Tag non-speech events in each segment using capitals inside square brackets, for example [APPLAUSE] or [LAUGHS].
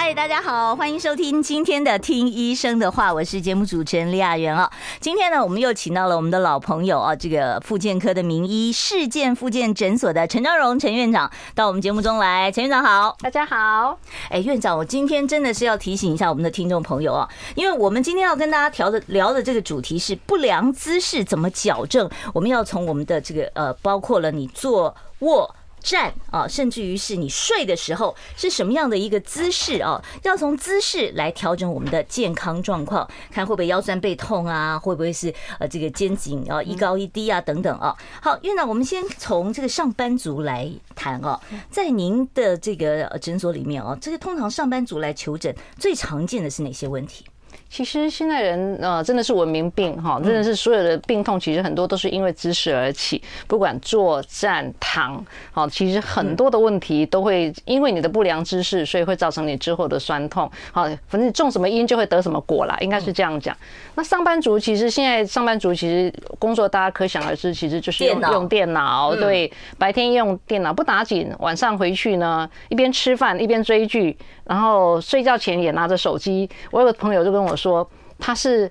嗨，大家好，欢迎收听今天的《听医生的话》，我是节目主持人李雅媛啊。今天呢，我们又请到了我们的老朋友啊，这个复健科的名医世健复健诊所的陈昭荣陈院长到我们节目中来。陈院长好，大家好。哎，院长，我今天真的是要提醒一下我们的听众朋友啊，因为我们今天要跟大家聊的聊的这个主题是不良姿势怎么矫正，我们要从我们的这个呃，包括了你坐卧。站啊，甚至于是你睡的时候是什么样的一个姿势啊？要从姿势来调整我们的健康状况，看会不会腰酸背痛啊，会不会是呃这个肩颈啊一高一低啊等等啊。好，院长，我们先从这个上班族来谈啊，在您的这个诊所里面啊，这个通常上班族来求诊最常见的是哪些问题？其实现在人呃真的是文明病哈，真的是所有的病痛其实很多都是因为姿势而起，不管坐站躺，好，其实很多的问题都会因为你的不良姿势，所以会造成你之后的酸痛。好，反正你种什么因就会得什么果啦，应该是这样讲。那上班族其实现在上班族其实工作大家可想而知，其实就是用用电脑，对，白天用电脑不打紧，晚上回去呢一边吃饭一边追剧，然后睡觉前也拿着手机。我有个朋友就跟我说，他是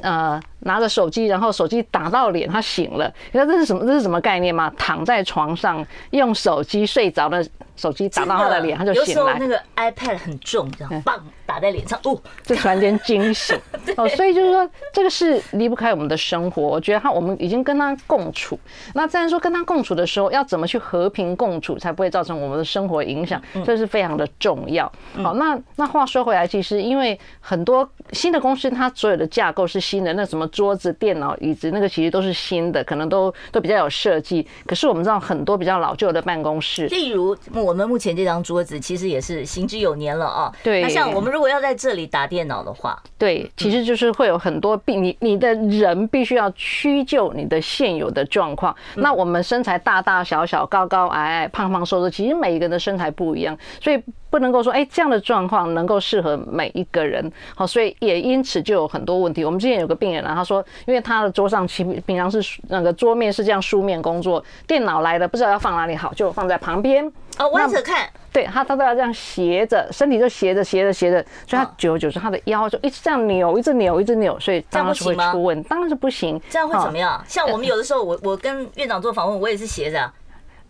呃拿着手机，然后手机打到脸，他醒了。你知道这是什么？这是什么概念吗？躺在床上用手机睡着的。手机打到他的脸，他就醒来。那个 iPad 很重，这样棒打在脸上，哦，就突然间惊醒。[LAUGHS] 哦，所以就是说，这个是离不开我们的生活。我觉得他，我们已经跟他共处。那自然说跟他共处的时候，要怎么去和平共处，才不会造成我们的生活影响，这是非常的重要。好，那那话说回来，其实因为很多新的公司，它所有的架构是新的，那什么桌子、电脑、椅子，那个其实都是新的，可能都都比较有设计。可是我们知道很多比较老旧的办公室，例如。我们目前这张桌子其实也是行之有年了啊。对。那像我们如果要在这里打电脑的话，对，其实就是会有很多病，你你的人必须要屈就你的现有的状况。那我们身材大大小小、高高矮矮、胖胖瘦瘦，其实每一个人的身材不一样，所以不能够说，哎，这样的状况能够适合每一个人。好，所以也因此就有很多问题。我们之前有个病人啊，他说，因为他的桌上其平常是那个桌面是这样书面工作，电脑来的不知道要放哪里好，就放在旁边。哦，弯着看，对他，他都要这样斜着，身体就斜着、斜着、斜着，所以他久而久之，他的腰就一直这样扭，一直扭，一直扭，所以当然是会出问，当然是不行。这样会怎么样？像我们有的时候，我我跟院长做访问，我也是斜着。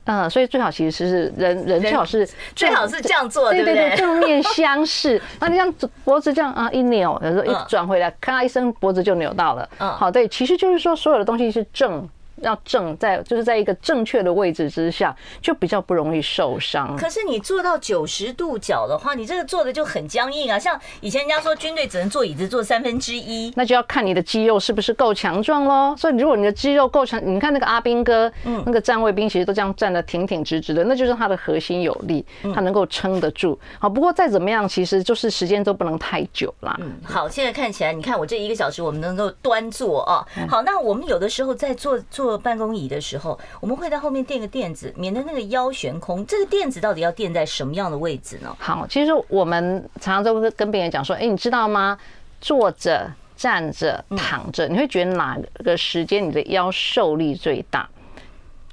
嗯，所以最好其实是人人最好是最好是这样做，对对对，正面相视。那 [LAUGHS] 你像脖子这样啊，一扭，有时候一转回来，咔一声，脖子就扭到了。嗯，好，对，其实就是说，所有的东西是正。要正在，就是在一个正确的位置之下，就比较不容易受伤。可是你做到九十度角的话，你这个做的就很僵硬啊。像以前人家说军队只能坐椅子坐三分之一，那就要看你的肌肉是不是够强壮喽。所以如果你的肌肉够强，你看那个阿兵哥，嗯，那个站卫兵其实都这样站得挺挺直直的，那就是他的核心有力，他能够撑得住。好，不过再怎么样，其实就是时间都不能太久啦。嗯，好，现在看起来，你看我这一个小时我们能够端坐啊。好，那我们有的时候在做做。坐办公椅的时候，我们会在后面垫个垫子，免得那个腰悬空。这个垫子到底要垫在什么样的位置呢？好，其实我们常常都跟别人讲说，哎，你知道吗？坐着、站着、躺着，你会觉得哪个时间你的腰受力最大？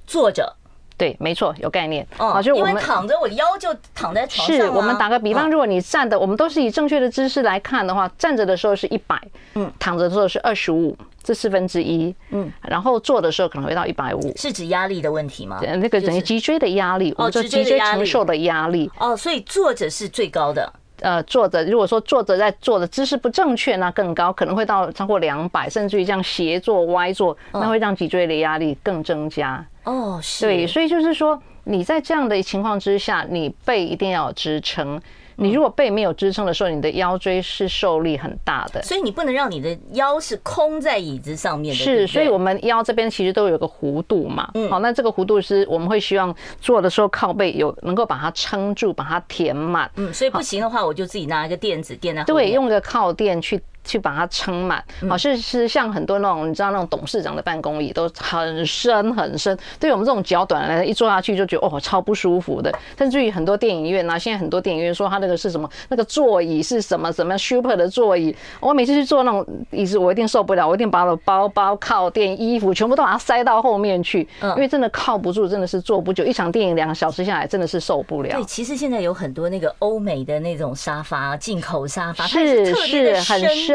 坐着，对，没错，有概念。哦，就我们躺着，我的腰就躺在床上。是我们打个比方，如果你站的，我们都是以正确的姿势来看的话，站着的时候是一百，嗯，躺着的时候是二十五。这四分之一，嗯，然后坐的时候可能会到一百五，是指压力的问题吗？那个等于脊椎的压力，哦，脊椎承受的压力，哦，所以坐着是最高的。呃，坐着如果说坐着在坐的姿势不正确，那更高，可能会到超过两百，甚至于这样斜坐、歪坐，那会让脊椎的压力更增加。哦，是。对，所以就是说你在这样的情况之下，你背一定要有支撑。你如果背没有支撑的时候，你的腰椎是受力很大的，所以你不能让你的腰是空在椅子上面的。是，所以我们腰这边其实都有个弧度嘛。嗯，好，那这个弧度是我们会希望坐的时候靠背有能够把它撑住，把它填满。嗯，所以不行的话，我就自己拿一个垫子垫在。对，用个靠垫去。去把它撑满。好，是是像很多那种你知道那种董事长的办公椅都很深很深，对于我们这种脚短的人一坐下去就觉得哦超不舒服的。甚至于很多电影院啊，现在很多电影院说它那个是什么那个座椅是什么什么 super 的座椅，我每次去坐那种椅子我一定受不了，我一定把我的包包、靠垫、衣服全部都把它塞到后面去，因为真的靠不住，真的是坐不久。一场电影两个小时下来真的是受不了。对，其实现在有很多那个欧美的那种沙发，进口沙发是是很深，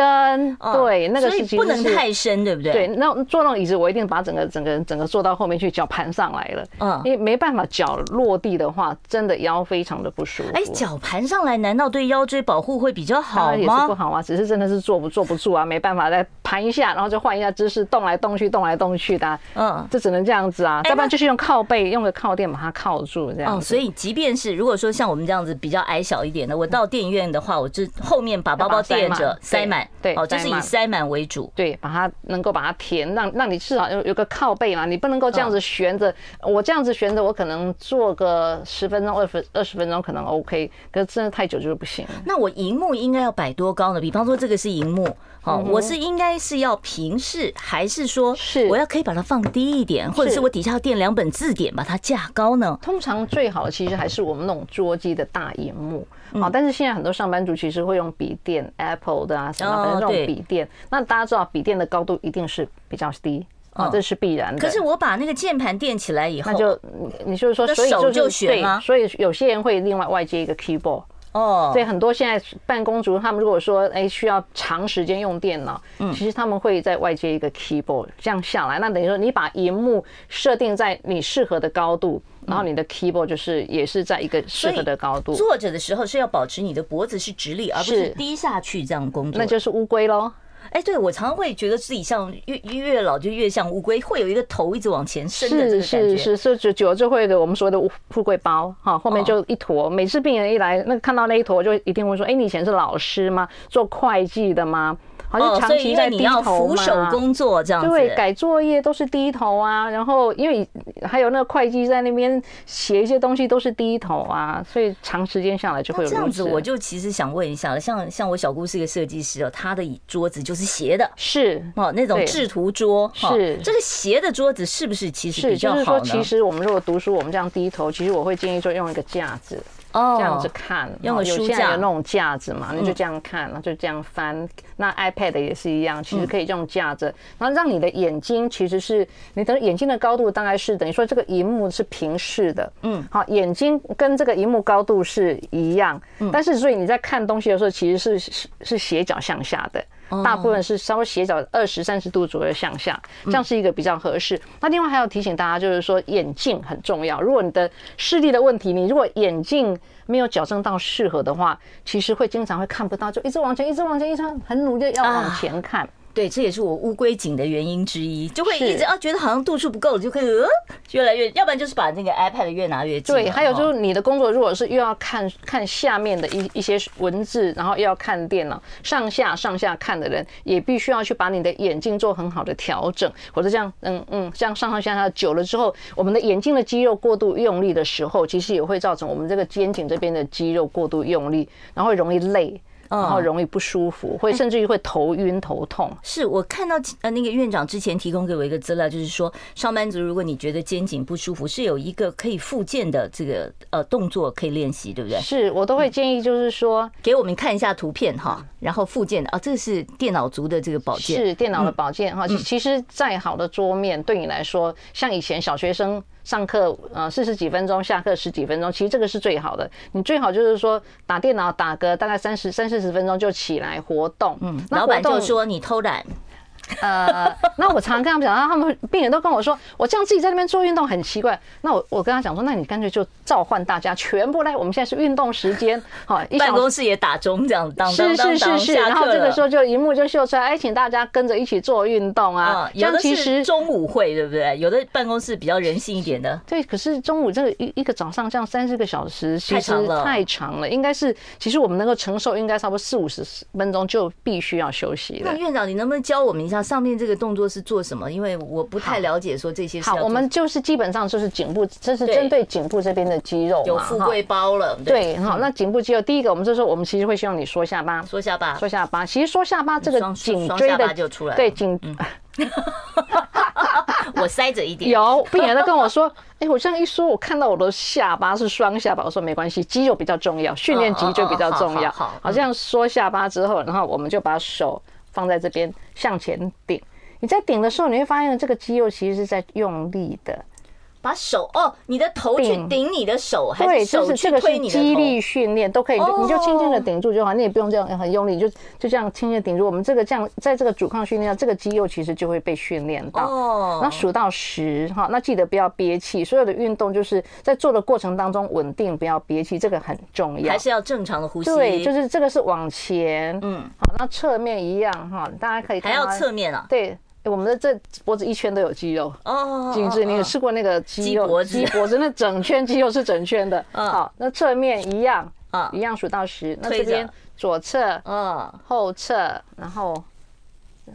对，那个是不能太深，对不对？对，那坐那种椅子我一定把整个整个整个坐到后面去，脚盘上来了，嗯，因为没办法脚落地的话，真的腰非常的不舒服。哎，脚盘上来难道对腰椎保护会比较好吗？也是不好啊，只是真的是坐不坐不住啊，没办法再盘一下，然后就换一下姿势，动来动去，动来动去的，嗯，这只能这样子啊，要不然就是用靠背，用个靠垫把它靠住这样。哦，所以即便是如果说像我们这样子比较矮小一点的，我到电影院的话，我就后面把包包垫着塞满，对，哦，就是以塞满为主，对，把它能够把它填，让让你至少有有个靠背嘛，你不能够这样子悬着，我这样子悬着，我可能坐个十分钟、二分二十分钟可能 OK，可是真的太久就是不行。那我荧幕应该要摆多高呢？比方说这个是荧幕，哦，我是应该是要平视，还是说是。我要可以把它放低一点，或者是我底下要垫两本字典把它架高呢？通常最好的其实还是我们那种桌机的大荧幕，好，但是现在很多上班族其实会用笔电，Apple 的啊什么的那种笔电，那大家知道笔电的高度一定是比较低。啊，这是必然的。可是我把那个键盘垫起来以后，那就你就是说，所以就是对，所以有些人会另外外接一个 keyboard。哦，所以很多现在办公族，他们如果说哎需要长时间用电脑，嗯，其实他们会在外接一个 keyboard，这样下来，那等于说你把荧幕设定在你适合的高度，然后你的 keyboard 就是也是在一个适合的高度。坐着的时候是要保持你的脖子是直立，而不是低下去这样工作，那就是乌龟喽。哎，对，我常常会觉得自己像越越老就越像乌龟，会有一个头一直往前伸的这个感觉。是是是，是久了就会的。我们说的乌富贵包哈，后面就一坨。每次病人一来，那看到那一坨，就一定会说：“哎，你以前是老师吗？做会计的吗？”好像长期在低头嘛，扶手工作这样子，对，改作业都是低头啊。然后因为还有那个会计在那边写一些东西都是低头啊，所以长时间下来就会有这样子。我就其实想问一下了，像像我小姑是一个设计师哦，她的桌子就是斜的，是哦，那种制图桌是这个斜的桌子是不是其实比较好呢？就是说，其实我们如果读书，我们这样低头，其实我会建议说用一个架子。哦，这样子看，用有书架。有那种架子嘛，你就这样看，然后就这样翻。那 iPad 也是一样，其实可以这种架着，然后让你的眼睛其实是你的眼睛的高度大概是等于说这个荧幕是平视的，嗯，好，眼睛跟这个荧幕高度是一样，但是所以你在看东西的时候，其实是是是斜角向下的。大部分是稍微斜角二十三十度左右向下，这样是一个比较合适。那另外还要提醒大家，就是说眼镜很重要。如果你的视力的问题，你如果眼镜没有矫正到适合的话，其实会经常会看不到，就一直往前，一直往前，一直很努力要往前看。对，这也是我乌龟颈的原因之一，就会一直啊觉得好像度数不够，就会呃越来越，要不然就是把那个 iPad 越拿越近。对，还有就是你的工作如果是又要看看下面的一一些文字，然后又要看电脑，上下上下看的人，也必须要去把你的眼睛做很好的调整，或者这样嗯嗯，这样上上下下久了之后，我们的眼睛的肌肉过度用力的时候，其实也会造成我们这个肩颈这边的肌肉过度用力，然后会容易累。然后容易不舒服，会甚至于会头晕头痛。是我看到呃那个院长之前提供给我一个资料，就是说上班族如果你觉得肩颈不舒服，是有一个可以复健的这个呃动作可以练习，对不对？是我都会建议，就是说给我们看一下图片哈，然后复健的啊，这个是电脑族的这个保健，是电脑的保健哈。其实再好的桌面对你来说，像以前小学生。上课呃四十几分钟，下课十几分钟，其实这个是最好的。你最好就是说打电脑打个大概三十三四十分钟就起来活动。嗯，老板就说你偷懒。呃，那我常常跟他们讲，然后他们病人都跟我说，我这样自己在那边做运动很奇怪。那我我跟他讲说，那你干脆就召唤大家全部来，我们现在是运动时间，[LAUGHS] 好，办公室也打钟这样当是是是是，然后这个时候就荧幕就秀出来，哎，请大家跟着一起做运动啊。有的其实中午会对不对？有的办公室比较人性一点的，对。可是中午这个一一个早上这样三四个小时，其实太长了，应该是其实我们能够承受，应该差不多四五十分钟就必须要休息了。那院长，你能不能教我们一下？下上面这个动作是做什么？因为我不太了解说这些。好，我们就是基本上就是颈部，这是针对颈部这边的肌肉。有富贵包了。对，好，那颈部肌肉，第一个我们就说，我们其实会希望你缩下巴，缩下巴，缩下巴。其实缩下巴这个颈椎的就出来，对颈。[LAUGHS] 我塞着一点。有病人在跟我说：“ [LAUGHS] 哎，我这样一说，我看到我的下巴是双下巴。”我说：“没关系，肌肉比较重要，训练脊椎比较重要。”好，好，这样缩下巴之后，然后我们就把手放在这边向前顶。你在顶的时候，你会发现这个肌肉其实是在用力的。把手哦，你的头去顶你的手，还是手去推你的头？训练，都可以，你就轻轻的顶住就好，你也不用这样很用力，就就这样轻轻顶住。我们这个这样，在这个阻抗训练，这个肌肉其实就会被训练到。哦，那数到十哈，那记得不要憋气。所有的运动就是在做的过程当中稳定，不要憋气，这个很重要。还是要正常的呼吸。对，就是这个是往前，嗯，好，那侧面一样哈，大家可以看还要侧面啊，对。我们的这脖子一圈都有肌肉哦，[LAUGHS] 颈椎，你有试过那个肌肉？鸡脖子那整圈肌肉是整圈的。好，那侧面一样啊，一样数到十。那这边左侧，嗯，后侧，然后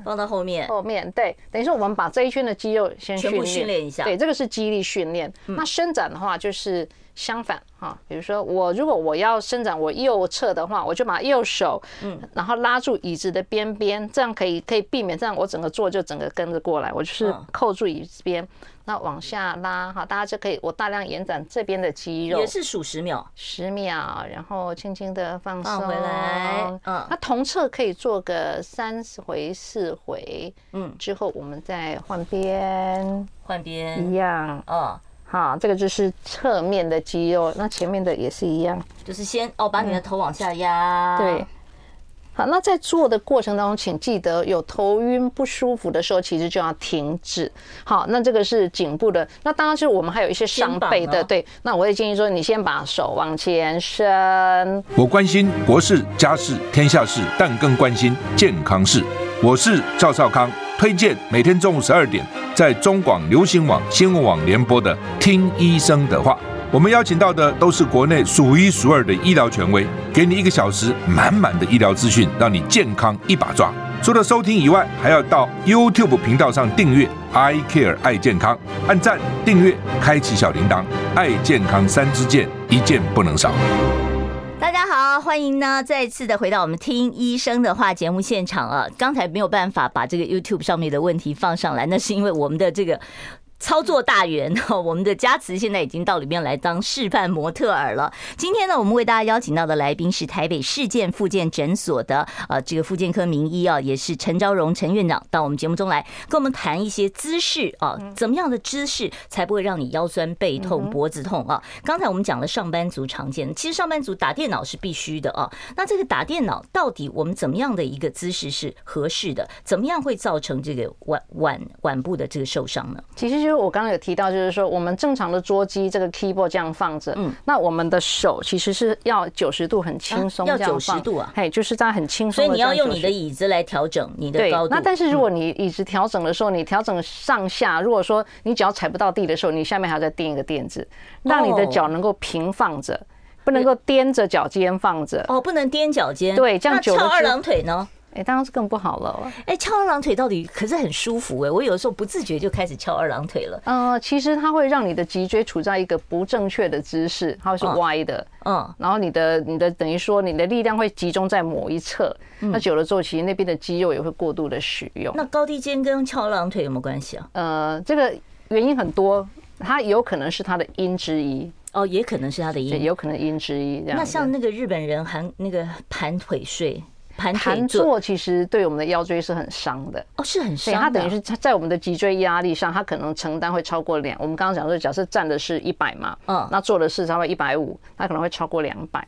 放到后面。后面对，等于说我们把这一圈的肌肉先训练一下。对，这个是肌力训练。那伸展的话就是。相反哈，比如说我如果我要伸展我右侧的话，我就把右手嗯，然后拉住椅子的边边，这样可以可以避免这样我整个坐就整个跟着过来，我就是扣住椅子边，那往下拉哈，大家就可以我大量延展这边的肌肉，也是数十秒，十秒，然后轻轻的放松。回来，嗯，那同侧可以做个三回四回，嗯，之后我们再换边，换边。一样，哦。好，这个就是侧面的肌肉，那前面的也是一样，就是先哦，把你的头往下压。对，好，那在做的过程当中，请记得有头晕不舒服的时候，其实就要停止。好，那这个是颈部的，那当然是我们还有一些上背的，对。那我也建议说，你先把手往前伸。我关心国事、家事、天下事，但更关心健康事。我是赵少康，推荐每天中午十二点在中广流行网、新闻网联播的《听医生的话》。我们邀请到的都是国内数一数二的医疗权威，给你一个小时满满的医疗资讯，让你健康一把抓。除了收听以外，还要到 YouTube 频道上订阅 “I Care 爱健康”，按赞、订阅、开启小铃铛，爱健康三支箭，一件不能少。大家好，欢迎呢，再次的回到我们听医生的话节目现场啊！刚才没有办法把这个 YouTube 上面的问题放上来，那是因为我们的这个。操作大员哈，我们的佳慈现在已经到里面来当示范模特儿了。今天呢，我们为大家邀请到的来宾是台北市建复健诊所的呃这个复健科名医啊，也是陈昭荣陈院长到我们节目中来跟我们谈一些姿势啊，怎么样的姿势才不会让你腰酸背痛脖子痛啊？刚才我们讲了上班族常见的，其实上班族打电脑是必须的啊。那这个打电脑到底我们怎么样的一个姿势是合适的？怎么样会造成这个腕腕腕部的这个受伤呢？其实。就是我刚刚有提到，就是说我们正常的桌机这个 keyboard 这样放着，嗯，那我们的手其实是要九十度很轻松，要九十度啊，嘿，就是这样很轻松。所以你要用你的椅子来调整你的高度。那但是如果你椅子调整的时候，你调整上下，如果说你脚踩不到地的时候，你下面还要再垫一个垫子，让你的脚能够平放着，不能够踮着脚尖放着。哦，不能踮脚尖。对，这样。翘二郎腿呢？哎，当然是更不好了。哎，翘二郎腿到底可是很舒服哎，我有的时候不自觉就开始翘二郎腿了。嗯，其实它会让你的脊椎处在一个不正确的姿势，它会是歪的。嗯，然后你的你的等于说你的力量会集中在某一侧，那久了之后，其实那边的肌肉也会过度的使用。那高低肩跟翘二郎腿有没有关系啊？呃，这个原因很多，它有可能是它的因之一。哦，也可能是它的因，有可能因之一。那像那个日本人还那个盘腿睡。盘坐其实对我们的腰椎是很伤的哦，是很伤。它等于是在我们的脊椎压力上，它可能承担会超过两。我们刚刚讲说，假设站的是一百嘛，嗯，那坐的是差不多一百五，它可能会超过两百。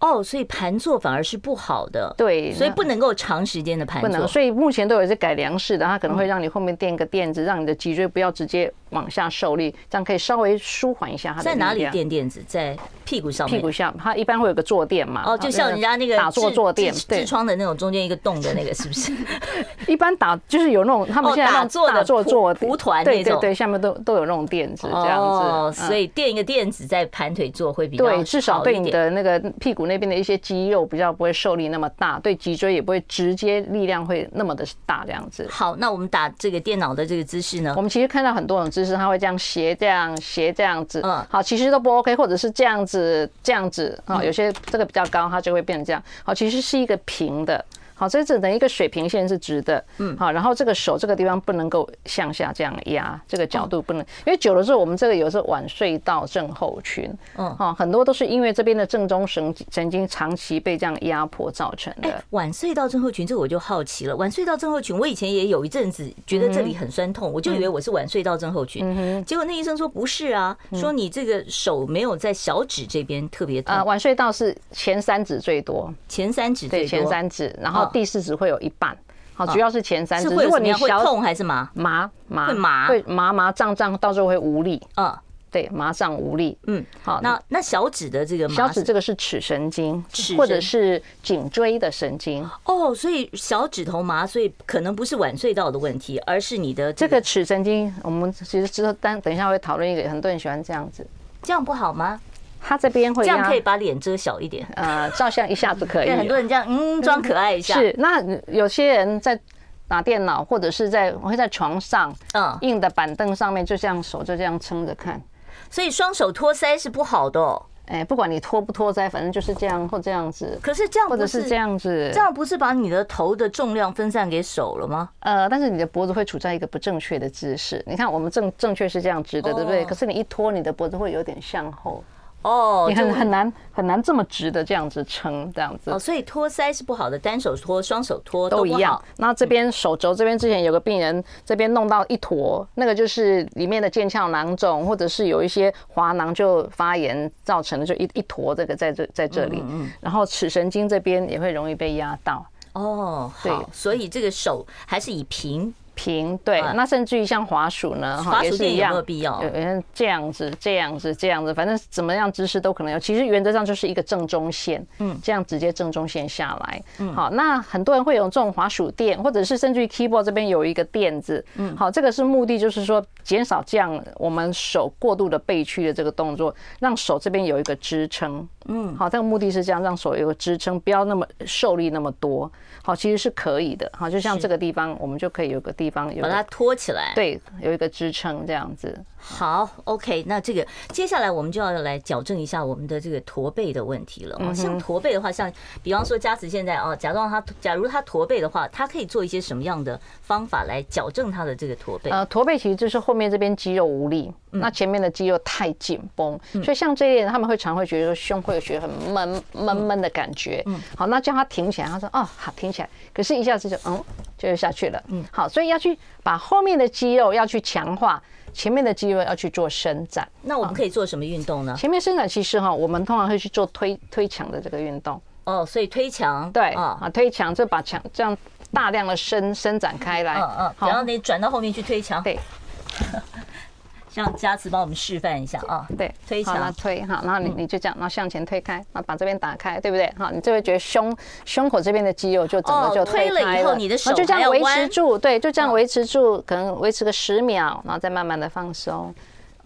哦，所以盘坐反而是不好的，对，所以不能够长时间的盘坐。不能，所以目前都有一些改良式的，它可能会让你后面垫一个垫子，让你的脊椎不要直接往下受力，这样可以稍微舒缓一下它的。在哪里垫垫子？在屁股上面。屁股下，它一般会有个坐垫嘛。哦，就像人家那个打坐坐垫，痔疮的那种中间一个洞的那个，是不是？[LAUGHS] 一般打就是有那种他们现在打坐的坐坐蒲团，对对对，下面都都有那种垫子这样子。哦，所以垫一个垫子在盘腿坐会比较对，至少对你的那个屁股那边的一些肌肉比较不会受力那么大，对脊椎也不会直接力量会那么的大这样子。好，那我们打这个电脑的这个姿势呢？我们其实看到很多种姿势，它会这样斜这样斜这样子，嗯，好，其实都不 OK，或者是这样子这样子啊，有些这个比较高，它就会变成这样。好，其实是一个平的。好，这只等于一个水平线是直的，嗯，好，然后这个手这个地方不能够向下这样压，这个角度不能，因为久了之后，我们这个有时候晚睡到症候群，嗯，好，很多都是因为这边的正中神神经长期被这样压迫造成的。晚睡到症候群，这个我就好奇了。晚睡到症候群，我以前也有一阵子觉得这里很酸痛，我就以为我是晚睡到症候群，结果那医生说不是啊，说你这个手没有在小指这边特别痛啊。晚睡到是前三指最多，前三指对前三指，然后。第四指会有一半，好，主要是前三指。如果你会痛还是麻麻麻？会麻，会麻麻胀胀，到时候会无力。嗯，对，麻胀无力。嗯，好，那那小指的这个小指这个是尺神经，或者是颈椎的神经。哦，所以小指头麻，所以可能不是晚睡到的问题，而是你的这个尺神经。我们其实之后但等一下会讨论一个，很多人喜欢这样子，这样不好吗？他这边会这样可以把脸遮小一点，呃，照相一下子可以。[LAUGHS] 很多人这样，嗯，装可爱一下。是，那有些人在打电脑或者是在会在床上，嗯，硬的板凳上面，就这样手就这样撑着看。所以双手托腮是不好的哦。哎，不管你托不托腮，反正就是这样或这样子。可是这样或者是这样子，这样不是把你的头的重量分散给手了吗？呃，但是你的脖子会处在一个不正确的姿势。你看，我们正正确是这样直的，对不对？可是你一托，你的脖子会有点向后。哦，你很很难很难这么直的这样子撑这样子哦，所以托腮是不好的，单手托、双手托都一样。那这边手肘这边之前有个病人这边弄到一坨，那个就是里面的腱鞘囊肿，或者是有一些滑囊就发炎造成的，就一一坨这个在这在这里，嗯，然后尺神经这边也会容易被压到。哦，对，所以这个手还是以平。平对，那甚至于像滑鼠呢，哈，也是一样，有人这样子、这样子、这样子，反正怎么样姿势都可能有。其实原则上就是一个正中线，嗯，这样直接正中线下来，嗯，好，那很多人会有这种滑鼠垫，或者是甚至于 keyboard 这边有一个垫子，嗯，好，这个是目的就是说减少这样我们手过度的背屈的这个动作，让手这边有一个支撑，嗯，好，这个目的是这样，让手有个支撑，不要那么受力那么多。好，其实是可以的。好，就像这个地方，我们就可以有个地方有把它托起来，对，有一个支撑这样子。好，OK，那这个接下来我们就要来矫正一下我们的这个驼背的问题了。像驼背的话，像比方说佳慈现在哦，假装他假如他驼背的话，他可以做一些什么样的方法来矫正他的这个驼背？呃，驼背其实就是后面这边肌肉无力，那前面的肌肉太紧绷，所以像这类人他们会常会觉得说胸会有觉得很闷闷闷的感觉。嗯，好，那叫他挺起来，他说哦，好，挺起来，可是一下子就嗯就下去了。嗯，好，所以要去把后面的肌肉要去强化。前面的肌肉要去做伸展，那我们可以做什么运动呢？前面伸展其实哈，我们通常会去做推推墙的这个运动。哦，所以推墙，对啊，推墙就把墙这样大量的伸伸展开来。嗯嗯，然后你转到后面去推墙。对。让佳慈帮我们示范一下啊，对，推墙，推哈，然后你你就这样，然后向前推开，然后把这边打开，对不对？好，你就会觉得胸胸口这边的肌肉就整个就推了以后，你的手就这样维持住，对，就这样维持住，可能维持个十秒，然后再慢慢的放松。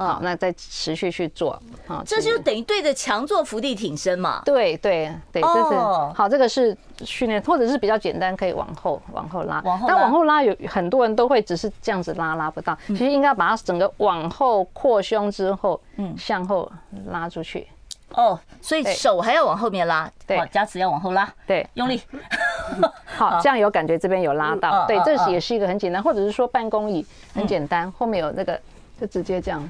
好，那再持续去做，好，这就等于对着墙做伏地挺身嘛。对对对，这是好，这个是训练，或者是比较简单，可以往后往后拉。往后，但往后拉有很多人都会只是这样子拉，拉不到。其实应该把它整个往后扩胸之后，嗯，向后拉出去。哦，所以手还要往后面拉。对，夹子要往后拉。对，用力。[LAUGHS] 好，这样有感觉，这边有拉到。对，这是也是一个很简单，或者是说办公椅很简单，后面有那个。就直接这样，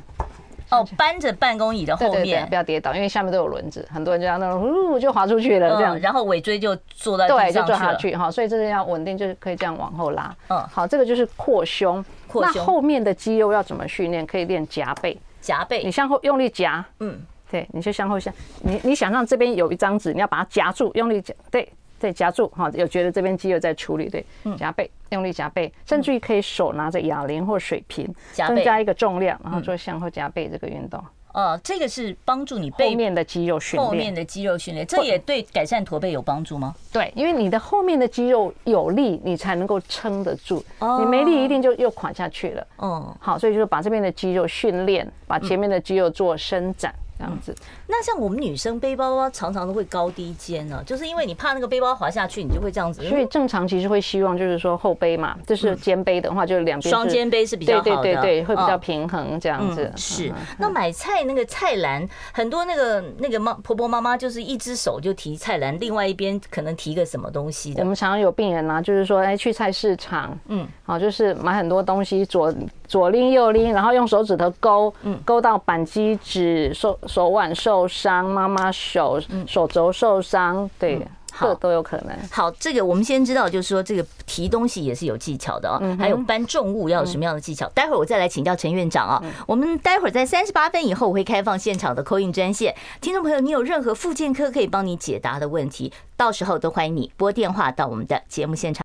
哦，搬着办公椅的后面，对对对，不要跌倒，因为下面都有轮子，很多人就这样那种，呜就滑出去了，这样，然后尾椎就坐在对，就坐下去哈，所以这个要稳定，就是可以这样往后拉。嗯，好，这个就是扩胸，扩胸。那后面的肌肉要怎么训练？可以练夹背，夹背，你向后用力夹，嗯，对，你就向后向，你你想象这边有一张纸，你要把它夹住，用力夹，对。对，夹住哈，有觉得这边肌肉在处理，对，夹背，用力夹背，甚至于可以手拿着哑铃或水瓶，增加一个重量，然后做向后夹背这个运动。哦，这个是帮助你背面的肌肉训练，后面的肌肉训练，这也对改善驼背有帮助吗？对，因为你的后面的肌肉有力，你才能够撑得住，你没力一定就又垮下去了。嗯，好，所以就是把这边的肌肉训练，把前面的肌肉做伸展。这样子。那像我们女生背包包常常都会高低肩呢，就是因为你怕那个背包滑下去，你就会这样子。所以正常其实会希望就是说后背嘛，就是肩背的话，就是两边双肩背是比较好的，对对对，会比较平衡这样子。是。那买菜那个菜篮，很多那个那个妈婆婆妈妈就是一只手就提菜篮，另外一边可能提个什么东西的。我们常常有病人啊，就是说哎去菜市场，嗯，好，就是买很多东西，左左拎右拎，然后用手指头勾，嗯，勾到扳机指，手手腕受伤，妈妈手手肘受伤，对。这都有可能。好，这个我们先知道，就是说这个提东西也是有技巧的哦。还有搬重物要有什么样的技巧？待会儿我再来请教陈院长啊。我们待会儿在三十八分以后我会开放现场的 call in 专线，听众朋友，你有任何附健科可以帮你解答的问题，到时候都欢迎你拨电话到我们的节目现场。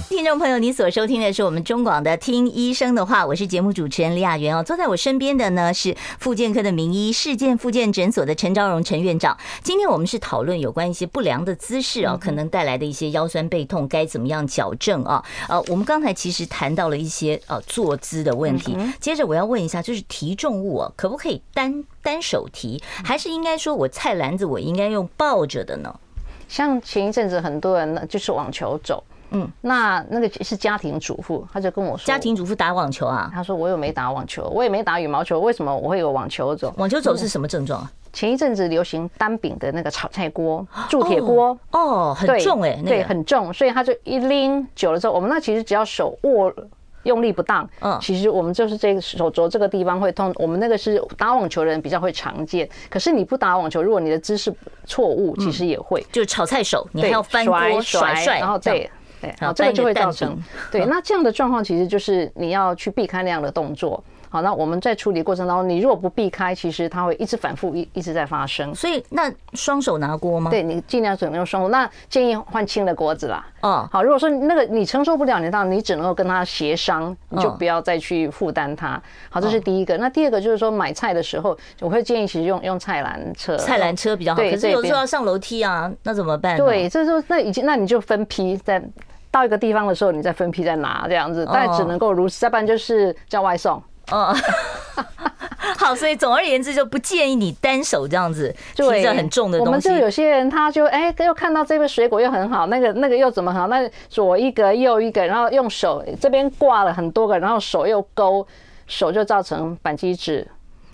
听众朋友，你所收听的是我们中广的《听医生的话》，我是节目主持人李雅媛哦。坐在我身边的呢是复健科的名医世健复健诊所的陈昭荣陈院长。今天我们是讨论有关一些不良的姿势啊，可能带来的一些腰酸背痛，该怎么样矫正啊？呃，我们刚才其实谈到了一些呃坐姿的问题。接着我要问一下，就是提重物啊，可不可以单单手提，还是应该说我菜篮子我应该用抱着的呢？像前一阵子很多人呢，就是网球肘。嗯，那那个是家庭主妇，他就跟我说，家庭主妇打网球啊？他说我又没打网球，我也没打羽毛球，为什么我会有网球肘？网球肘是什么症状啊？前一阵子流行单柄的那个炒菜锅，铸铁锅哦，很重哎，对，很重，所以他就一拎久了之后，我们那其实只要手握用力不当，嗯，其实我们就是这个手肘这个地方会痛。我们那个是打网球的人比较会常见，可是你不打网球，如果你的姿势错误，其实也会，就是炒菜手，你还要翻锅甩甩，然后对。对，好，这个就会造成。[LAUGHS] 对，那这样的状况其实就是你要去避开那样的动作。好，那我们在处理过程当中，你如果不避开，其实它会一直反复，一一直在发生。所以那双手拿锅吗？对，你尽量只能用双手。那建议换轻的锅子啦。哦，好，如果说那个你承受不了，你当然你只能够跟他协商，你就不要再去负担它。好，这是第一个。那第二个就是说买菜的时候，我会建议其实用用菜篮车。菜篮车比较好，可是有时候要上楼梯啊，那怎么办？对，这时候那已经那你就分批在。到一个地方的时候，你再分批再拿这样子，但只能够如此，要不然就是叫外送。嗯，[LAUGHS] 好，所以总而言之，就不建议你单手这样子提着很重的东西。我们就有些人，他就哎，又看到这个水果又很好，那个那个又怎么好？那左一个右一个，然后用手这边挂了很多个，然后手又勾，手就造成扳机指。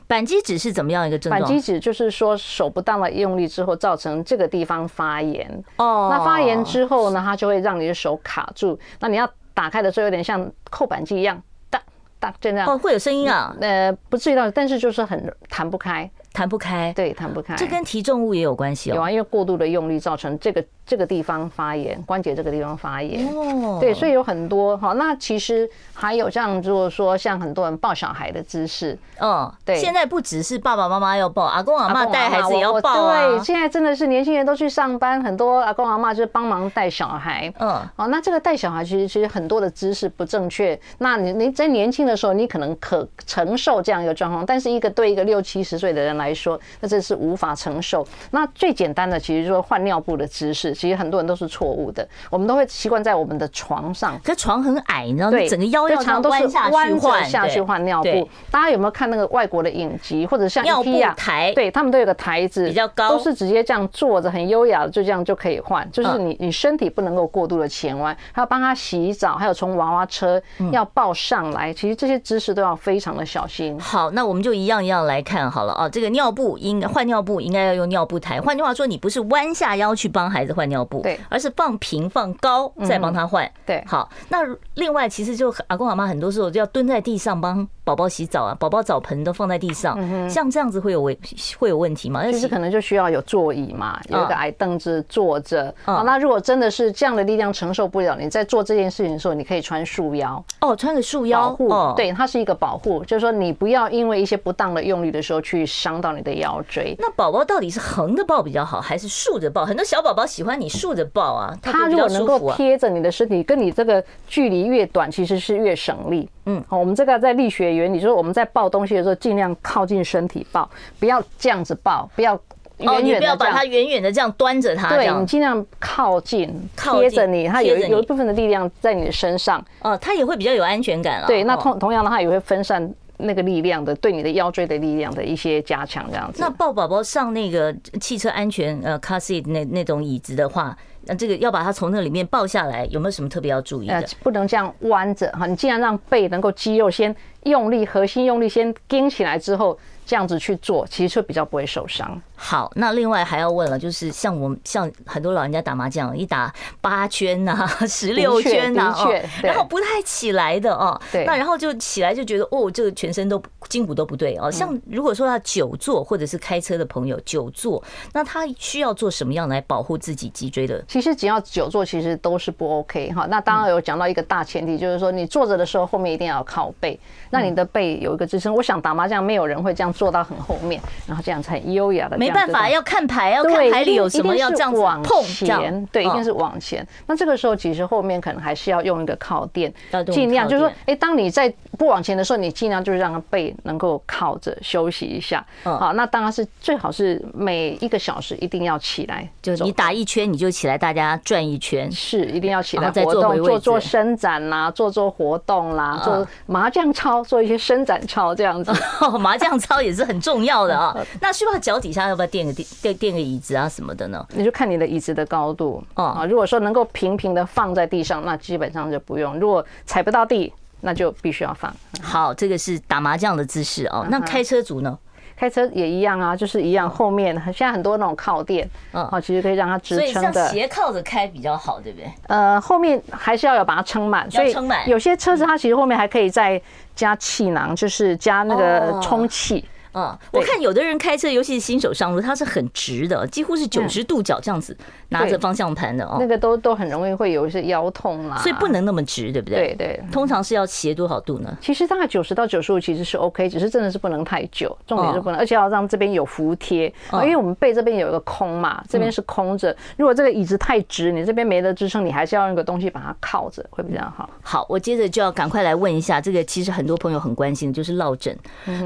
扳机指是怎么样一个症状？板机指就是说手不当的用力之后，造成这个地方发炎。哦，那发炎之后呢，它就会让你的手卡住。那你要打开的时候，有点像扣板机一样，哒哒就这样。哦，会有声音啊？呃，不至于到，但是就是很弹不开，弹不开。对，弹不开。这跟提重物也有关系哦。有啊，因为过度的用力造成这个。这个地方发炎，关节这个地方发炎，哦，对，所以有很多哈。那其实还有这样，如果说像很多人抱小孩的姿势，嗯，对，现在不只是爸爸妈妈要抱，阿公阿妈带孩子也要抱啊。对，现在真的是年轻人都去上班，很多阿公阿妈就是帮忙带小孩。嗯，哦，那这个带小孩其实其实很多的姿势不正确。那你你在年轻的时候，你可能可承受这样一个状况，但是一个对一个六七十岁的人来说，那这是无法承受。那最简单的，其实说换尿布的姿势。其实很多人都是错误的，我们都会习惯在我们的床上，可床很矮，你知道吗？整个腰要常都是弯着下去换尿布。大家有没有看那个外国的影集，或者像尿布台？对，他们都有个台子，比较高，都是直接这样坐着，很优雅的就这样就可以换。就是你你身体不能够过度的前弯，还要帮他洗澡，还有从娃娃车要抱上来，其实这些姿势都要非常的小心。好，那我们就一样一样来看好了啊。这个尿布应该换尿布应该要用尿布台，换句话说，你不是弯下腰去帮孩子换尿布。对，而是放平放高再帮他换。对，好，那另外其实就阿公阿妈很多时候就要蹲在地上帮宝宝洗澡啊，宝宝澡盆都放在地上，像这样子会有问会有问题吗？其实可能就需要有座椅嘛，有一个矮凳子坐着。好，那如果真的是这样的力量承受不了，你在做这件事情的时候，你可以穿束腰。哦，穿个束腰保护。对，它是一个保护，就是说你不要因为一些不当的用力的时候去伤伤到你的腰椎。那宝宝到底是横着抱比较好，还是竖着抱？很多小宝宝喜欢你竖着抱啊，它如果能够贴着你的身体，跟你这个距离越短，其实是越省力。嗯，好，我们这个在力学原理，就是我们在抱东西的时候，尽量靠近身体抱，不要这样子抱，不要。哦，你不要把它远远的这样端着它，对，你尽量靠近，贴着你，它有有一部分的力量在你的身上，哦，它也会比较有安全感了。对，那同同样的，话也会分散那个力量的，对你的腰椎的力量的一些加强，这样子。那抱宝宝上那个汽车安全呃 cars 那那种椅子的话，那这个要把它从那里面抱下来，有没有什么特别要注意的？呃，不能这样弯着哈，你既然让背能够肌肉先用力，核心用力先顶起来之后。这样子去做，其实就比较不会受伤。好，那另外还要问了，就是像我们像很多老人家打麻将，一打八圈呐、[LAUGHS] 十六圈呐，哦，然后不太起来的哦。对，那然后就起来就觉得哦，这个全身都筋骨都不对哦。像如果说要久坐或者是开车的朋友久坐，那他需要做什么样来保护自己脊椎的？其实只要久坐，其实都是不 OK 哈。那当然有讲到一个大前提，就是说你坐着的时候后面一定要靠背，让你的背有一个支撑。我想打麻将没有人会这样。坐到很后面，然后这样才优雅的。没办法，要看牌，要看牌里有什么，要这样往前。对，一定是往前。那这个时候，其实后面可能还是要用一个靠垫，尽量就是说，哎，当你在不往前的时候，你尽量就是让背能够靠着休息一下。好，那当然是最好是每一个小时一定要起来，就你打一圈你就起来，大家转一圈，是一定要起来活动，做做伸展啦，做做活动啦，做麻将操，做一些伸展操这样子。[LAUGHS] 麻将操。也是很重要的啊，[LAUGHS] 那需要脚底下要不要垫个垫垫垫个椅子啊什么的呢？你就看你的椅子的高度啊。如果说能够平平的放在地上，那基本上就不用；如果踩不到地，那就必须要放。好，这个是打麻将的姿势哦。那开车族呢？开车也一样啊，就是一样。后面现在很多那种靠垫，嗯，哦，其实可以让它支撑的。所以像斜靠着开比较好，对不对？呃，后面还是要有把它撑满，所以有些车子它其实后面还可以再加气囊，就是加那个充气。嗯，我看有的人开车，尤其是新手上路，他是很直的，几乎是九十度角这样子拿着方向盘的哦。那个都都很容易会有一些腰痛啦，所以不能那么直，对不对？对对，通常是要斜多少度呢？其实大概九十到九十五其实是 OK，只是真的是不能太久，重点是不能，而且要让这边有服贴，因为我们背这边有一个空嘛，这边是空着。如果这个椅子太直，你这边没得支撑，你还是要用个东西把它靠着，会比较好。好，我接着就要赶快来问一下，这个其实很多朋友很关心的就是落枕，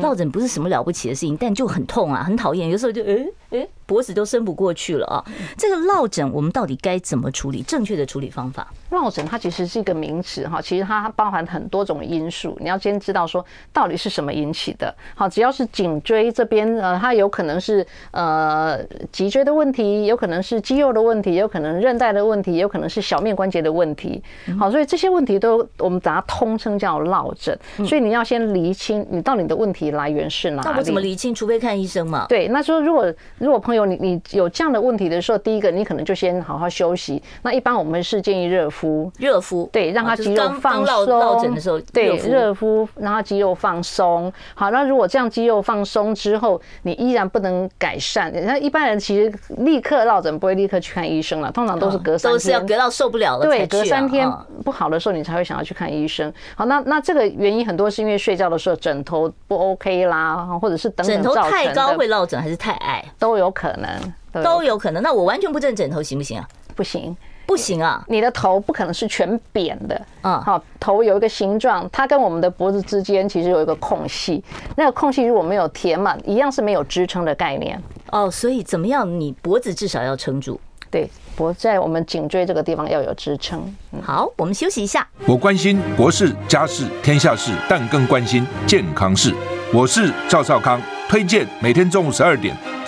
落枕不是什么了不起起的事情，但就很。很痛啊，很讨厌，有时候就诶诶，脖子都伸不过去了啊。这个落枕我们到底该怎么处理？正确的处理方法？落枕它其实是一个名词哈，其实它包含很多种因素，你要先知道说到底是什么引起的。好，只要是颈椎这边呃，它有可能是呃脊椎的问题，有可能是肌肉的问题，有可能韧带的问题，有可能是小面关节的问题。好，所以这些问题都我们把它通称叫落枕。所以你要先厘清你到底的问题来源是哪里。那我怎么厘清？除非看医生嘛。对，那说如果如果朋友你你有这样的问题的时候，第一个你可能就先好好休息。那一般我们是建议热敷，热敷，对，让他肌肉放松。落枕的时候，对，热敷，让他肌肉放松。好，那如果这样肌肉放松之后，你依然不能改善，那一般人其实立刻落枕不会立刻去看医生了，通常都是隔三天，都是要隔到受不了了，对，隔三天不好的时候，你才会想要去看医生。好，那那这个原因很多是因为睡觉的时候枕头不 OK 啦，或者是等等。枕头太高会落枕，还是太矮都有可能。都有可能。那我完全不枕枕头行不行啊？不行，不行啊！你的头不可能是全扁的。嗯，好，头有一个形状，它跟我们的脖子之间其实有一个空隙。那个空隙如果没有填满，一样是没有支撑的概念。哦，所以怎么样？你脖子至少要撑住。对，脖在我们颈椎这个地方要有支撑。好，我们休息一下。我关心国事、家事、天下事，但更关心健康事。我是赵少康，推荐每天中午十二点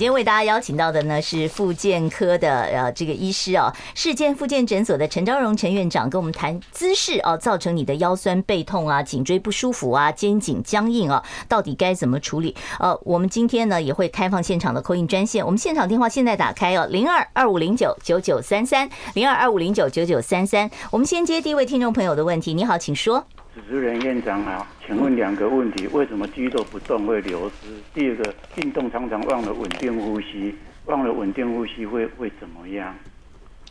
今天为大家邀请到的呢是复健科的呃这个医师哦，世健复健诊所的陈昭荣陈院长跟我们谈姿势哦，造成你的腰酸背痛啊、颈椎不舒服啊、肩颈僵硬啊，到底该怎么处理？呃，我们今天呢也会开放现场的扣印专线，我们现场电话现在打开哦，零二二五零九九九三三，零二二五零九九九三三。我们先接第一位听众朋友的问题，你好，请说。主持人院长好，请问两个问题：为什么肌肉不动会流失？第二个，运动常常忘了稳定呼吸，忘了稳定呼吸会会怎么样？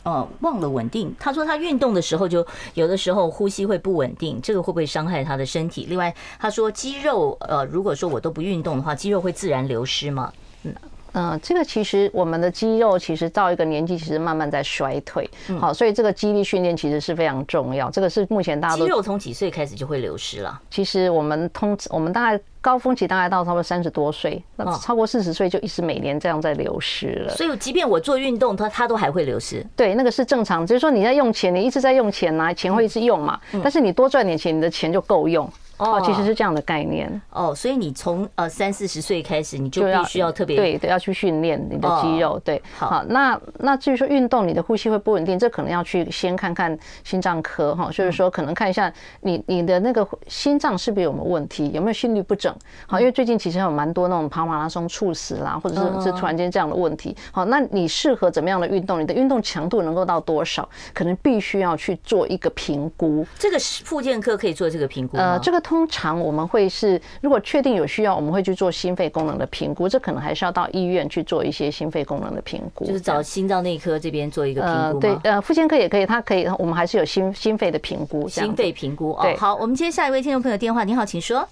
哦，忘了稳定。他说他运动的时候就有的时候呼吸会不稳定，这个会不会伤害他的身体？另外，他说肌肉呃，如果说我都不运动的话，肌肉会自然流失吗？嗯。嗯，这个其实我们的肌肉其实到一个年纪，其实慢慢在衰退。好，所以这个肌力训练其实是非常重要。这个是目前大家都肌肉从几岁开始就会流失了？其实我们通我们大概高峰期大概到差不多三十多岁，那超过四十岁就一直每年这样在流失了。所以即便我做运动，它它都还会流失。对，那个是正常。就是说你在用钱，你一直在用钱呐，钱会一直用嘛。但是你多赚点钱，你的钱就够用。哦，其实是这样的概念哦，所以你从呃三四十岁开始，你就必须要特别对对要去训练你的肌肉，对，好，那那至于说运动，你的呼吸会不稳定，这可能要去先看看心脏科哈，就是说可能看一下你你的那个心脏是不是有没有问题，有没有心律不整？好，因为最近其实有蛮多那种跑马拉松猝死啦，或者是是突然间这样的问题。好，那你适合怎么样的运动？你的运动强度能够到多少？可能必须要去做一个评估。这个是复健科可以做这个评估呃，这个。通常我们会是，如果确定有需要，我们会去做心肺功能的评估。这可能还是要到医院去做一些心肺功能的评估，就是找心脏内科这边做一个评估。对，呃，复健科也可以，它可以，我们还是有心心肺的评估。心肺评估哦。好，我们接下一位听众朋友电话。你好，请说。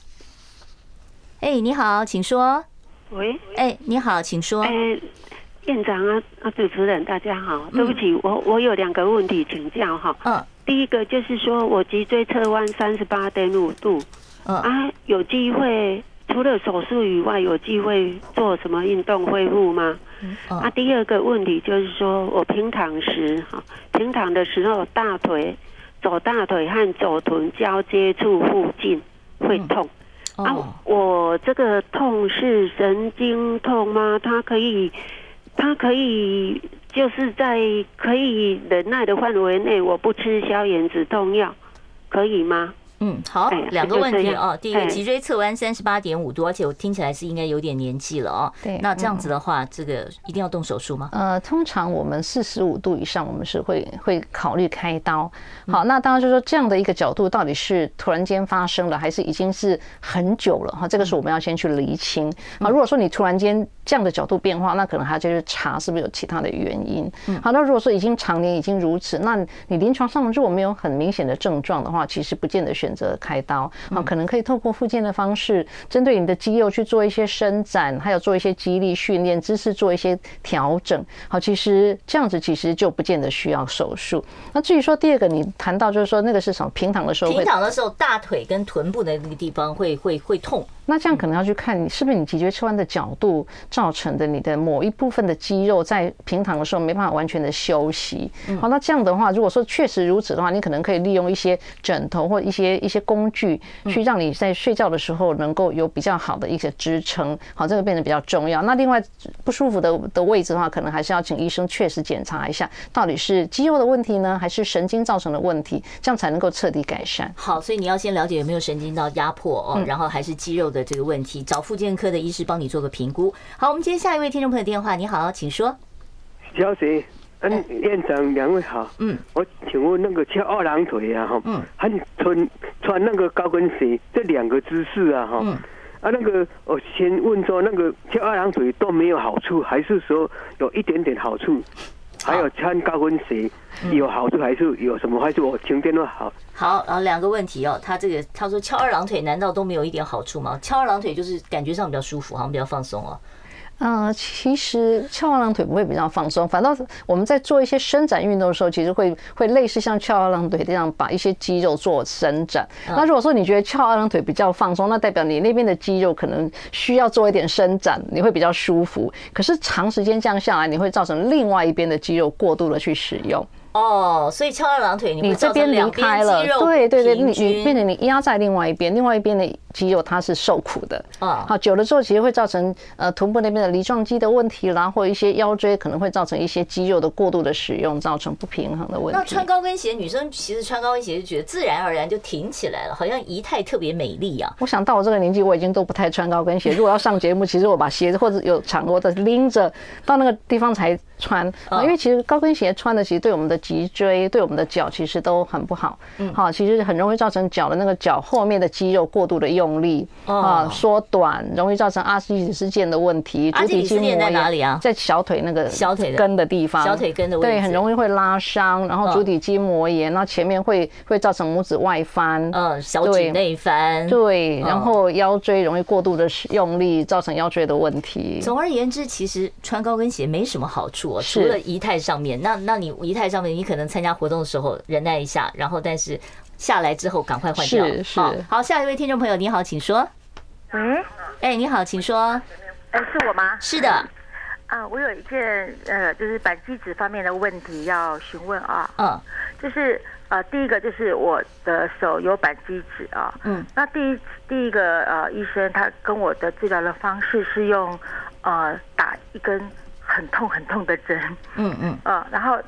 哎，你好，请说。喂。哎，你好，请说。哎，院长啊啊，主持人大家好，对不起，我我有两个问题请教哈。嗯。第一个就是说，我脊椎侧弯三十八点五度，啊，有机会除了手术以外，有机会做什么运动恢复吗？啊，第二个问题就是说我平躺时，哈，平躺的时候大腿、左大腿和左臀交接处附近会痛，啊，我这个痛是神经痛吗？它可以，它可以。就是在可以忍耐的范围内，我不吃消炎止痛药，可以吗？嗯，好，两个问题哦。第一个，脊椎侧弯三十八点五度，而且我听起来是应该有点年纪了哦。对，那这样子的话，这个一定要动手术吗？呃，通常我们四十五度以上，我们是会会考虑开刀。好，那当然就是说这样的一个角度，到底是突然间发生了，还是已经是很久了？哈，这个是我们要先去厘清。好，如果说你突然间这样的角度变化，那可能还就是查是不是有其他的原因。好，那如果说已经常年已经如此，那你临床上如果没有很明显的症状的话，其实不见得选择开刀。好，可能可以透过复健的方式，针对你的肌肉去做一些伸展，还有做一些肌力训练，姿势做一些调整。好，其实这样子其实就不见得需要手术。那至于说第二个，你谈到就是说那个是什么？平躺的时候，平躺的时候大腿跟臀部的那个地方会会会痛。那这样可能要去看你是不是你脊椎侧弯的角度造成的，你的某一部分的肌肉在平躺的时候没办法完全的休息。好，那这样的话，如果说确实如此的话，你可能可以利用一些枕头或一些一些工具，去让你在睡觉的时候能够有比较好的一些支撑。好，这个变得比较重要。那另外不舒服的的位置的话，可能还是要请医生确实检查一下，到底是肌肉的问题呢，还是神经造成的问题，这样才能够彻底改善。好，所以你要先了解有没有神经到压迫哦，然后还是肌肉的。这个问题，找复健科的医师帮你做个评估。好，我们接下一位听众朋友电话。你好，请说。小姐，嗯，院长两位好。嗯，我请问那个翘二郎腿啊，哈，嗯，还穿穿那个高跟鞋，这两个姿势啊，哈，啊，那个我先问说，那个翘二郎腿都没有好处，还是说有一点点好处？还有穿高跟鞋有好处还是有什么坏处？我请电话好。好，然后两个问题哦。他这个他说翘二郎腿难道都没有一点好处吗？翘二郎腿就是感觉上比较舒服，好像比较放松哦。呃，其实翘二郎腿不会比较放松，反倒是我们在做一些伸展运动的时候，其实会会类似像翘二郎腿这样把一些肌肉做伸展。那如果说你觉得翘二郎腿比较放松，那代表你那边的肌肉可能需要做一点伸展，你会比较舒服。可是长时间这样下来，你会造成另外一边的肌肉过度的去使用。哦，所以翘二郎腿，你这边离开了，对对对，你你变成你压在另外一边，另外一边的肌肉它是受苦的啊。好，久了之后其实会造成呃臀部那边的梨状肌的问题啦，或者一些腰椎可能会造成一些肌肉的过度的使用，造成不平衡的问题。那穿高跟鞋，女生其实穿高跟鞋就觉得自然而然就挺起来了，好像仪态特别美丽啊。我想到我这个年纪，我已经都不太穿高跟鞋。如果要上节目，其实我把鞋子或者有场合的拎着到那个地方才穿啊，因为其实高跟鞋穿的其实对我们的脊椎对。我们的脚其实都很不好，嗯，好，其实很容易造成脚的那个脚后面的肌肉过度的用力啊，缩短，容易造成阿基里斯腱的问题。阿基里斯腱在哪里啊？在小腿那个小腿根的地方，小腿根的位置，对，很容易会拉伤，然后足底筋膜炎，那前面会会造成拇指外翻，嗯，小腿内翻，对，然后腰椎容易过度的用力，造成腰椎的问题。总而言之，其实穿高跟鞋没什么好处，除了仪态上面。那那你仪态上面，你可能参加活动。的时候忍耐一下，然后但是下来之后赶快换掉。是是好，好，下一位听众朋友你好，请说。嗯，哎，你好，请说。哎，是我吗？是的。啊，我有一件呃，就是板机指方面的问题要询问啊。嗯。就是呃，第一个就是我的手有板机指啊。嗯。那第一第一个呃，医生他跟我的治疗的方式是用呃打一根很痛很痛的针。嗯嗯。啊，然后。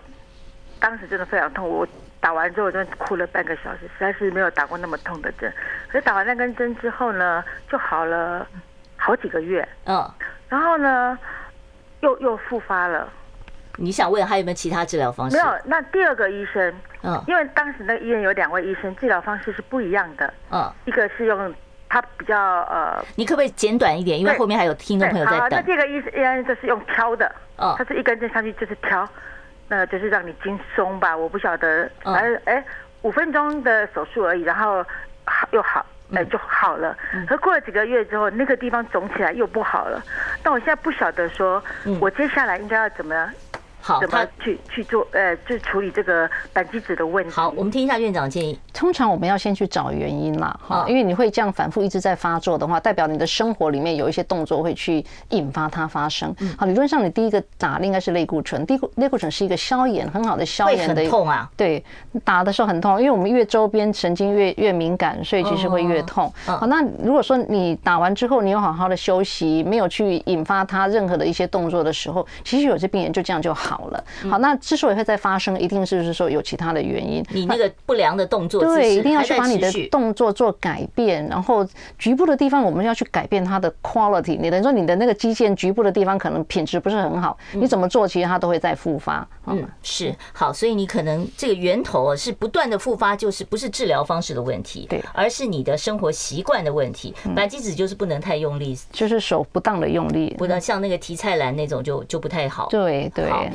当时真的非常痛，我打完之后我就哭了半个小时，实在是没有打过那么痛的针。可是打完那根针之后呢，就好了好几个月。嗯，然后呢，又又复发了。你想问还有没有其他治疗方式？没有。那第二个医生，嗯，因为当时那个医院有两位医生，治疗方式是不一样的。嗯，一个是用他比较呃，你可不可以简短一点？因为后面还有听众朋友在等。好，那这个医生就是用挑的。嗯，他是一根针上去就是挑。那就是让你筋松吧，我不晓得，反正哎，五分钟的手术而已，然后好又好，哎就好了。可过了几个月之后，那个地方肿起来又不好了。但我现在不晓得说，我接下来应该要怎么样？好，怎么去去做？呃，就处理这个胆机指的问题。好，我们听一下院长建议。通常我们要先去找原因啦，哈，因为你会这样反复一直在发作的话，代表你的生活里面有一些动作会去引发它发生。好，理论上你第一个打的应该是类固醇，第类固醇是一个消炎很好的消炎的。痛啊？对，打的时候很痛，因为我们越周边神经越越敏感，所以其实会越痛。好，那如果说你打完之后你有好好的休息，没有去引发它任何的一些动作的时候，其实有些病人就这样就好。好了，好，那之所以会再发生，一定是不是说有其他的原因？你那个不良的动作，对，一定要去把你的动作做改变，然后局部的地方我们要去改变它的 quality。你等于说你的那个肌腱局部的地方可能品质不是很好，你怎么做，其实它都会再复发。嗯，是好，所以你可能这个源头是不断的复发，就是不是治疗方式的问题，对，而是你的生活习惯的问题。白机子就是不能太用力，就是手不当的用力，不能像那个提菜篮那种就就不太好。对对。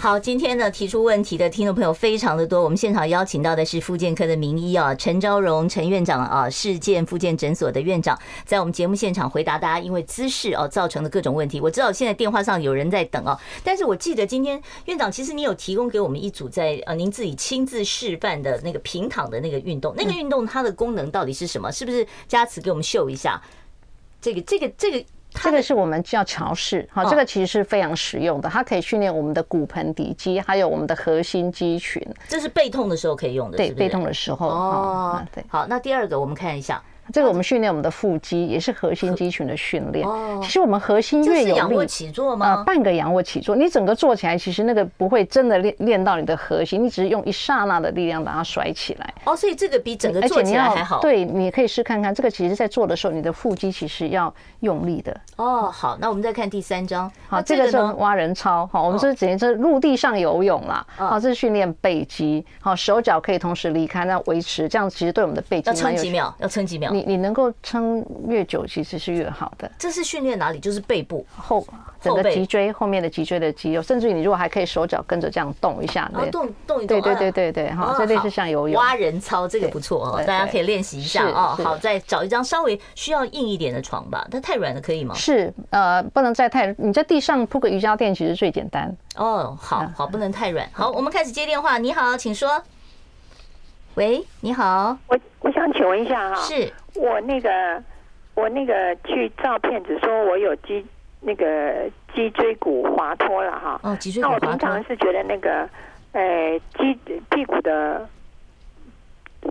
好，今天呢，提出问题的听众朋友非常的多，我们现场邀请到的是复健科的名医啊，陈昭荣陈院长啊，世健复健诊所的院长，在我们节目现场回答大家因为姿势哦造成的各种问题。我知道现在电话上有人在等哦，但是我记得今天院长其实你有提供给我们一组在呃您自己亲自示范的那个平躺的那个运动，那个运动它的功能到底是什么？是不是佳慈给我们秀一下？这个这个这个。这个是我们叫桥式，好，这个其实是非常实用的，它可以训练我们的骨盆底肌，还有我们的核心肌群。这是背痛的时候可以用的，对，背痛的时候。哦，对。好，那第二个我们看一下。这个我们训练我们的腹肌，也是核心肌群的训练。其实我们核心越有力，仰卧起坐吗？呃，半个仰卧起坐，你整个做起来，其实那个不会真的练练到你的核心，你只是用一刹那的力量把它甩起来。哦，所以这个比整个做起来还好。对，你可以试看看。这个其实在做的时候，你的腹肌其实要用力的。哦，好，那我们再看第三张。好，这个是蛙人操。好，我们是等于是陆地上游泳啦。好，这是训练背肌。好，手脚可以同时离开，那维持这样，其实对我们的背肌要撑几秒？要撑几秒？你你能够撑越久，其实是越好的。这是训练哪里？就是背部后。整个脊椎后面的脊椎的肌肉，甚至于你如果还可以手脚跟着这样动一下，动动一动，对对对对对，哈，这类似像游泳蛙人操，这个不错哦，大家可以练习一下哦。好，再找一张稍微需要硬一点的床吧，但太软的可以吗？是，呃，不能再太，你在地上铺个瑜伽垫其实最简单。哦，好好，不能太软。好，我们开始接电话。你好，请说。喂，你好，我我想请问一下哈，是我那个我那个去照片子说我有脊。那个脊椎骨滑脱了哈，哦，脊椎骨滑脱。那我平常是觉得那个，呃，脊屁股的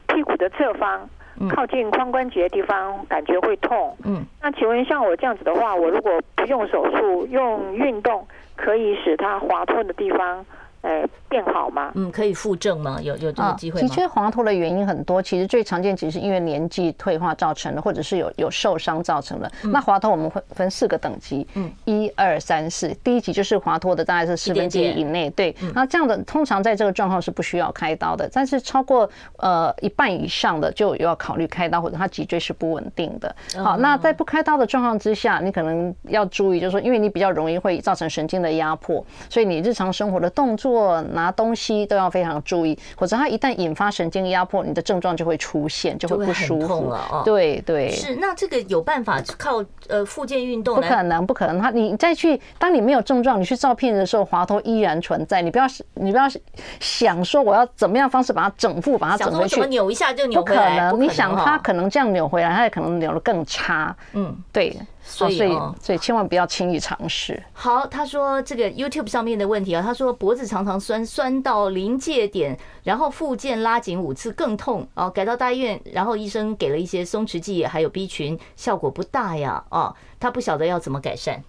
屁股的侧方，靠近髋关节的地方感觉会痛。嗯，那请问像我这样子的话，我如果不用手术，用运动可以使它滑脱的地方？呃，变好吗？嗯，可以复正吗？有有这个机会吗？脊椎滑脱的原因很多，其实最常见其实是因为年纪退化造成的，或者是有有受伤造成的。那滑脱我们会分四个等级，嗯，一二三四。第一级就是滑脱的大概是四分之一以内，对。那这样的通常在这个状况是不需要开刀的，但是超过呃一半以上的就要考虑开刀，或者他脊椎是不稳定的。好，那在不开刀的状况之下，你可能要注意，就是说，因为你比较容易会造成神经的压迫，所以你日常生活的动作。拿东西都要非常注意，否则它一旦引发神经压迫，你的症状就会出现，就会不舒服对对，是。那这个有办法靠呃复健运动？不可能，不可能。他你再去，当你没有症状，你去照片的时候，滑脱依然存在。你不要你不要想说我要怎么样方式把它整复，把它整回去，扭一下就扭回来。不可能，你想它可能这样扭回来，它也可能扭得更差。嗯，对。所以，所以千万不要轻易尝试。好，他说这个 YouTube 上面的问题啊，他说脖子常常酸，酸到临界点，然后复健拉紧五次更痛哦，改到大医院，然后医生给了一些松弛剂，还有 B 群，效果不大呀，哦，他不晓得要怎么改善。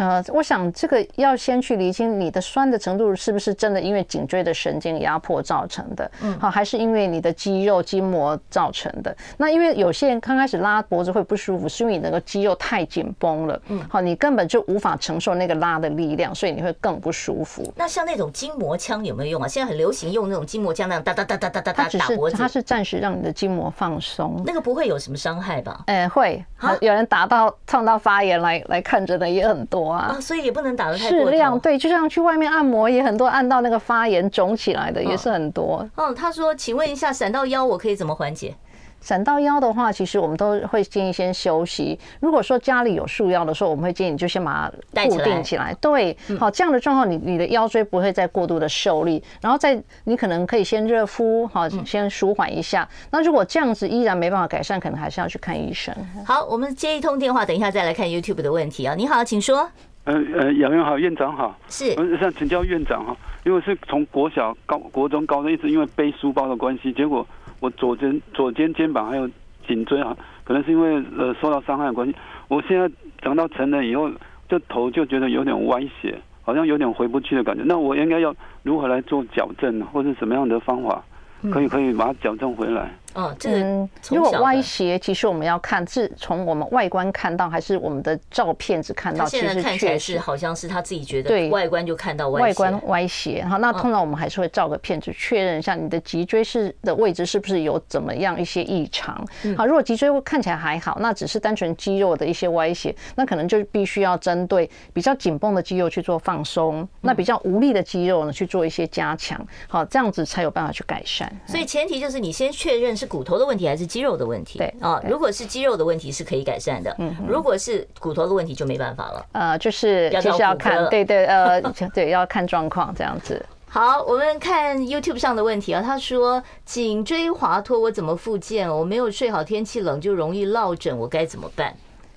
呃，我想这个要先去厘清你的酸的程度是不是真的因为颈椎的神经压迫造成的，嗯，好，还是因为你的肌肉筋膜造成的？那因为有些人刚开始拉脖子会不舒服，是因为你那个肌肉太紧绷了，嗯，好，你根本就无法承受那个拉的力量，所以你会更不舒服。那像那种筋膜枪有没有用啊？现在很流行用那种筋膜枪，那样哒哒哒哒哒哒哒打脖子，它是暂时让你的筋膜放松，那个不会有什么伤害吧？哎，会，有人打到痛到发炎来来看着的也很多啊，所以也不能。打的太适量，对，就像去外面按摩也很多，按到那个发炎肿起来的也是很多。嗯，他说，请问一下，闪到腰我可以怎么缓解？闪到腰的话，其实我们都会建议先休息。如果说家里有束腰的时候，我们会建议你就先把它固定起来。对，好，这样的状况，你你的腰椎不会再过度的受力。然后再，你可能可以先热敷，好，先舒缓一下。那如果这样子依然没办法改善，可能还是要去看医生。好，我们接一通电话，等一下再来看 YouTube 的问题啊。你好，请说。呃呃，杨院好，院长好，是，我想请教院长哈，因为是从国小、高、国中、高中一直因为背书包的关系，结果我左肩、左肩肩膀还有颈椎啊，可能是因为呃受到伤害的关系，我现在长到成人以后，这头就觉得有点歪斜，好像有点回不去的感觉，那我应该要如何来做矫正呢？或者什么样的方法可以可以把它矫正回来？哦，这个如果歪斜，其实我们要看是从我们外观看到，还是我们的照片只看到？其实看起来是好像是他自己觉得对外观就看到歪外观歪斜。好，那通常我们还是会照个片子确认一下你的脊椎是的位置是不是有怎么样一些异常。好，如果脊椎看起来还好，那只是单纯肌肉的一些歪斜，那可能就必须要针对比较紧绷的肌肉去做放松，那比较无力的肌肉呢去做一些加强。好，这样子才有办法去改善。所以前提就是你先确认是骨头的问题还是肌肉的问题？对啊，如果是肌肉的问题是可以改善的，嗯，如果是骨头的问题就没办法了。呃，就是就是要看，对对呃，[LAUGHS] 对要看状况这样子。好，我们看 YouTube 上的问题啊，他说颈椎滑脱我怎么复健？我没有睡好，天气冷就容易落枕，我该怎么办？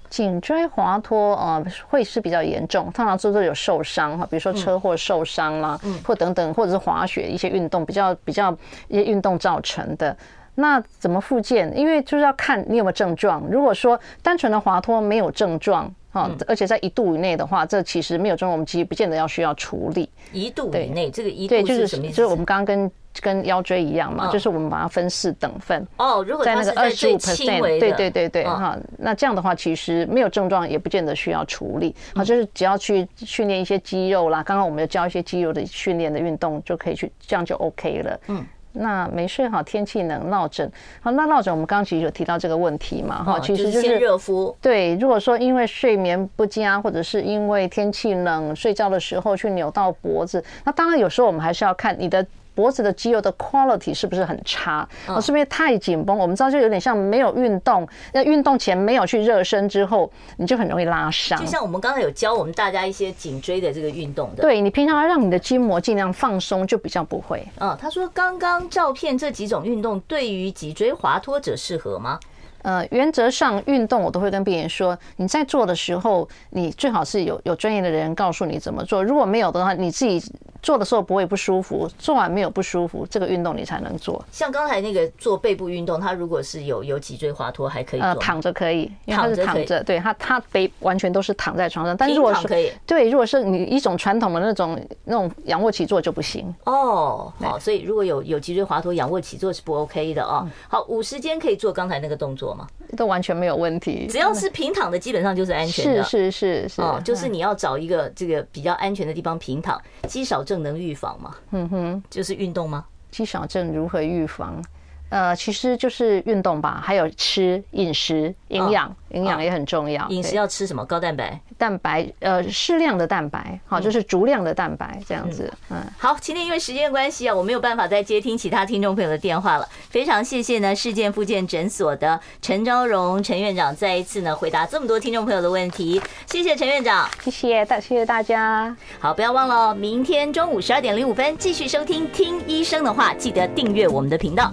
颈椎滑脱呃会是比较严重，通常就是有受伤哈，比如说车祸受伤啦，嗯，或等等，或者是滑雪一些运动比较比较一些运动造成的。那怎么复健？因为就是要看你有没有症状。如果说单纯的滑脱没有症状啊，而且在一度以内的话，这其实没有症状，我们其实不见得要需要处理。一度以内，这个一度是什么意思？就是我们刚刚跟跟腰椎一样嘛，就是我们把它分四等份。哦，如果在那个二十五 percent，对对对对哈，那这样的话其实没有症状也不见得需要处理。好，就是只要去训练一些肌肉啦，刚刚我们有教一些肌肉的训练的运动就可以去，这样就 OK 了。嗯。那没睡好，天气冷，落枕。好，那落枕我们刚刚其实有提到这个问题嘛，哈，其实就是热敷。对，如果说因为睡眠不佳，或者是因为天气冷，睡觉的时候去扭到脖子，那当然有时候我们还是要看你的。脖子的肌肉的 quality 是不是很差？哦，是不是太紧绷？我们知道就有点像没有运动，那运动前没有去热身之后，你就很容易拉伤。就像我们刚才有教我们大家一些颈椎的这个运动的，对，你平常要让你的筋膜尽量放松，就比较不会。嗯，他说刚刚照片这几种运动对于脊椎滑脱者适合吗？呃，原则上运动我都会跟病人说，你在做的时候，你最好是有有专业的人告诉你怎么做。如果没有的话，你自己做的时候不会不舒服，做完没有不舒服，这个运动你才能做。像刚才那个做背部运动，他如果是有有脊椎滑脱，还可以做。呃，躺着可以，因为他是躺着，对他他背完全都是躺在床上。但是如果是可以，对，如果是你一种传统的那种那种仰卧起坐就不行。哦，好，所以如果有有脊椎滑脱，仰卧起坐是不 OK 的哦。好，五十肩可以做刚才那个动作吗？都完全没有问题，只要是平躺的，基本上就是安全的。是是是是，哦，就是你要找一个这个比较安全的地方平躺。肌少症能预防吗？嗯哼，就是运动吗？肌少症如何预防？呃，其实就是运动吧，还有吃饮食营养，营养也很重要。饮食要吃什么？高蛋白？蛋白，呃，适量的蛋白，好，就是足量的蛋白这样子。嗯，好，今天因为时间关系啊，我没有办法再接听其他听众朋友的电话了。非常谢谢呢，事件复健诊所的陈昭荣陈院长再一次呢回答这么多听众朋友的问题。谢谢陈院长，谢谢大，谢谢大家。好，不要忘了，明天中午十二点零五分继续收听《听医生的话》，记得订阅我们的频道。